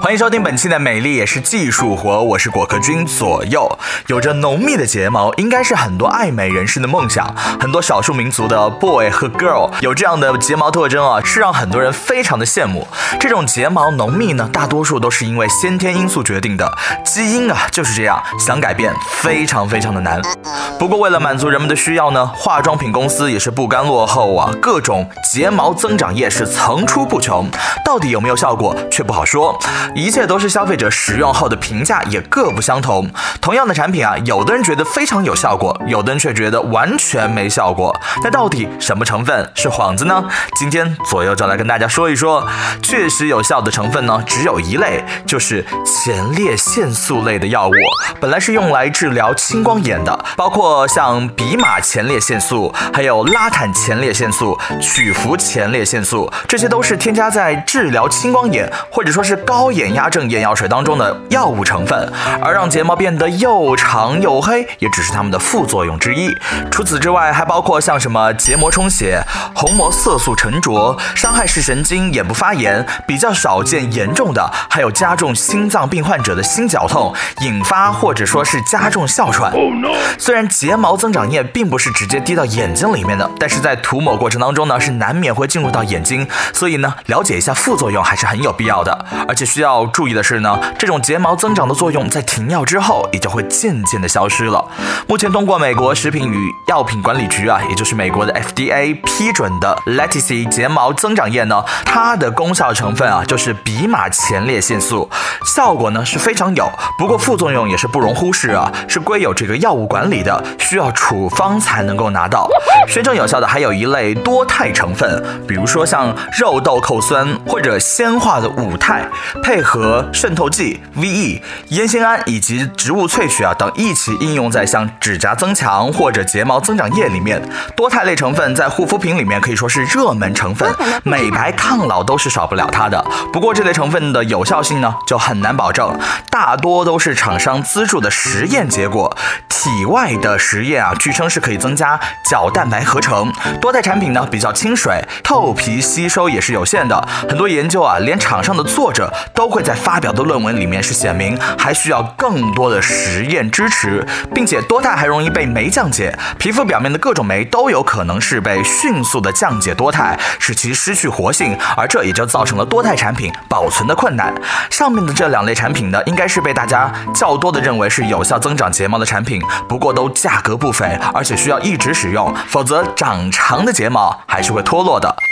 欢迎收听本期的《美丽也是技术活》，我是果壳君左右。有着浓密的睫毛，应该是很多爱美人士的梦想。很多少数民族的 boy 和 girl 有这样的睫毛特征啊，是让很多人非常的羡慕。这种睫毛浓密呢，大多数都是因为先天因素决定的，基因啊就是这样，想改变非常非常的难。不过为了满足人们的需要呢，化妆品公司也是不甘落后啊，各种睫毛增长液是层出不穷。到底有没有效果，却不好说。一切都是消费者使用后的评价也各不相同。同样的产品啊，有的人觉得非常有效果，有的人却觉得完全没效果。那到底什么成分是幌子呢？今天左右就来跟大家说一说。确实有效的成分呢，只有一类，就是前列腺素类的药物。本来是用来治疗青光眼的，包括像比马前列腺素、还有拉坦前列腺素、曲福前列腺素，这些都是添加在治疗青光眼或者说是高眼。压症眼药水当中的药物成分，而让睫毛变得又长又黑，也只是它们的副作用之一。除此之外，还包括像什么结膜充血、虹膜色素沉着、伤害视神经、眼部发炎，比较少见严重的，还有加重心脏病患者的心绞痛，引发或者说是加重哮喘。虽然睫毛增长液并不是直接滴到眼睛里面的，但是在涂抹过程当中呢，是难免会进入到眼睛，所以呢，了解一下副作用还是很有必要的，而且需要。要注意的是呢，这种睫毛增长的作用在停药之后也就会渐渐的消失了。目前通过美国食品与药品管理局啊，也就是美国的 FDA 批准的 Leticia 睫毛增长液呢，它的功效成分啊就是比马前列腺素，效果呢是非常有，不过副作用也是不容忽视啊，是归有这个药物管理的，需要处方才能够拿到。宣称有效的还有一类多肽成分，比如说像肉豆蔻酸或者纤化的五肽，配合。渗透剂、VE、烟酰胺以及植物萃取啊等一起应用在像指甲增强或者睫毛增长液里面。多肽类成分在护肤品里面可以说是热门成分，美白抗老都是少不了它的。不过这类成分的有效性呢就很难保证，大多都是厂商资助的实验结果。体外的实验啊，据称是可以增加角蛋白合成。多肽产品呢比较清水，透皮吸收也是有限的。很多研究啊，连厂商的作者都都会。在发表的论文里面是写明，还需要更多的实验支持，并且多肽还容易被酶降解，皮肤表面的各种酶都有可能是被迅速的降解多肽，使其失去活性，而这也就造成了多肽产品保存的困难。上面的这两类产品呢，应该是被大家较多的认为是有效增长睫毛的产品，不过都价格不菲，而且需要一直使用，否则长长的睫毛还是会脱落的。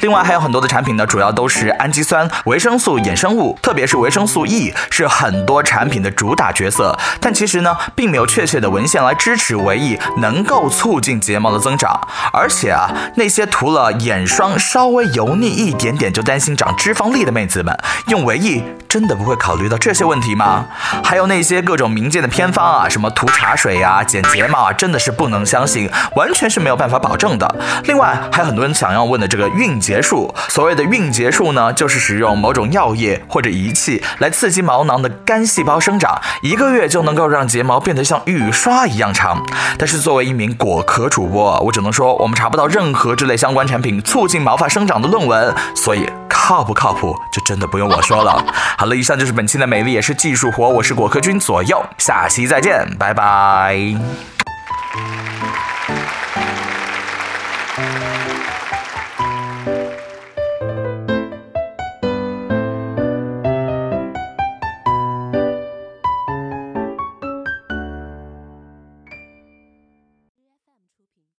另外还有很多的产品呢，主要都是氨基酸、维生素衍生物，特别是维生素 E 是很多产品的主打角色。但其实呢，并没有确切的文献来支持维 E 能够促进睫毛的增长。而且啊，那些涂了眼霜稍微油腻一点点就担心长脂肪粒的妹子们，用维 E 真的不会考虑到这些问题吗？还有那些各种民间的偏方啊，什么涂茶水呀、剪睫毛啊，真的是不能相信，完全是没有办法保证的。另外还有很多人想要问的这个。孕结术，所谓的孕结术呢，就是使用某种药液或者仪器来刺激毛囊的干细胞生长，一个月就能够让睫毛变得像雨刷一样长。但是作为一名果壳主播，我只能说我们查不到任何这类相关产品促进毛发生长的论文，所以靠不靠谱就真的不用我说了。好了，以上就是本期的美丽也是技术活，我是果壳君左右，下期再见，拜拜。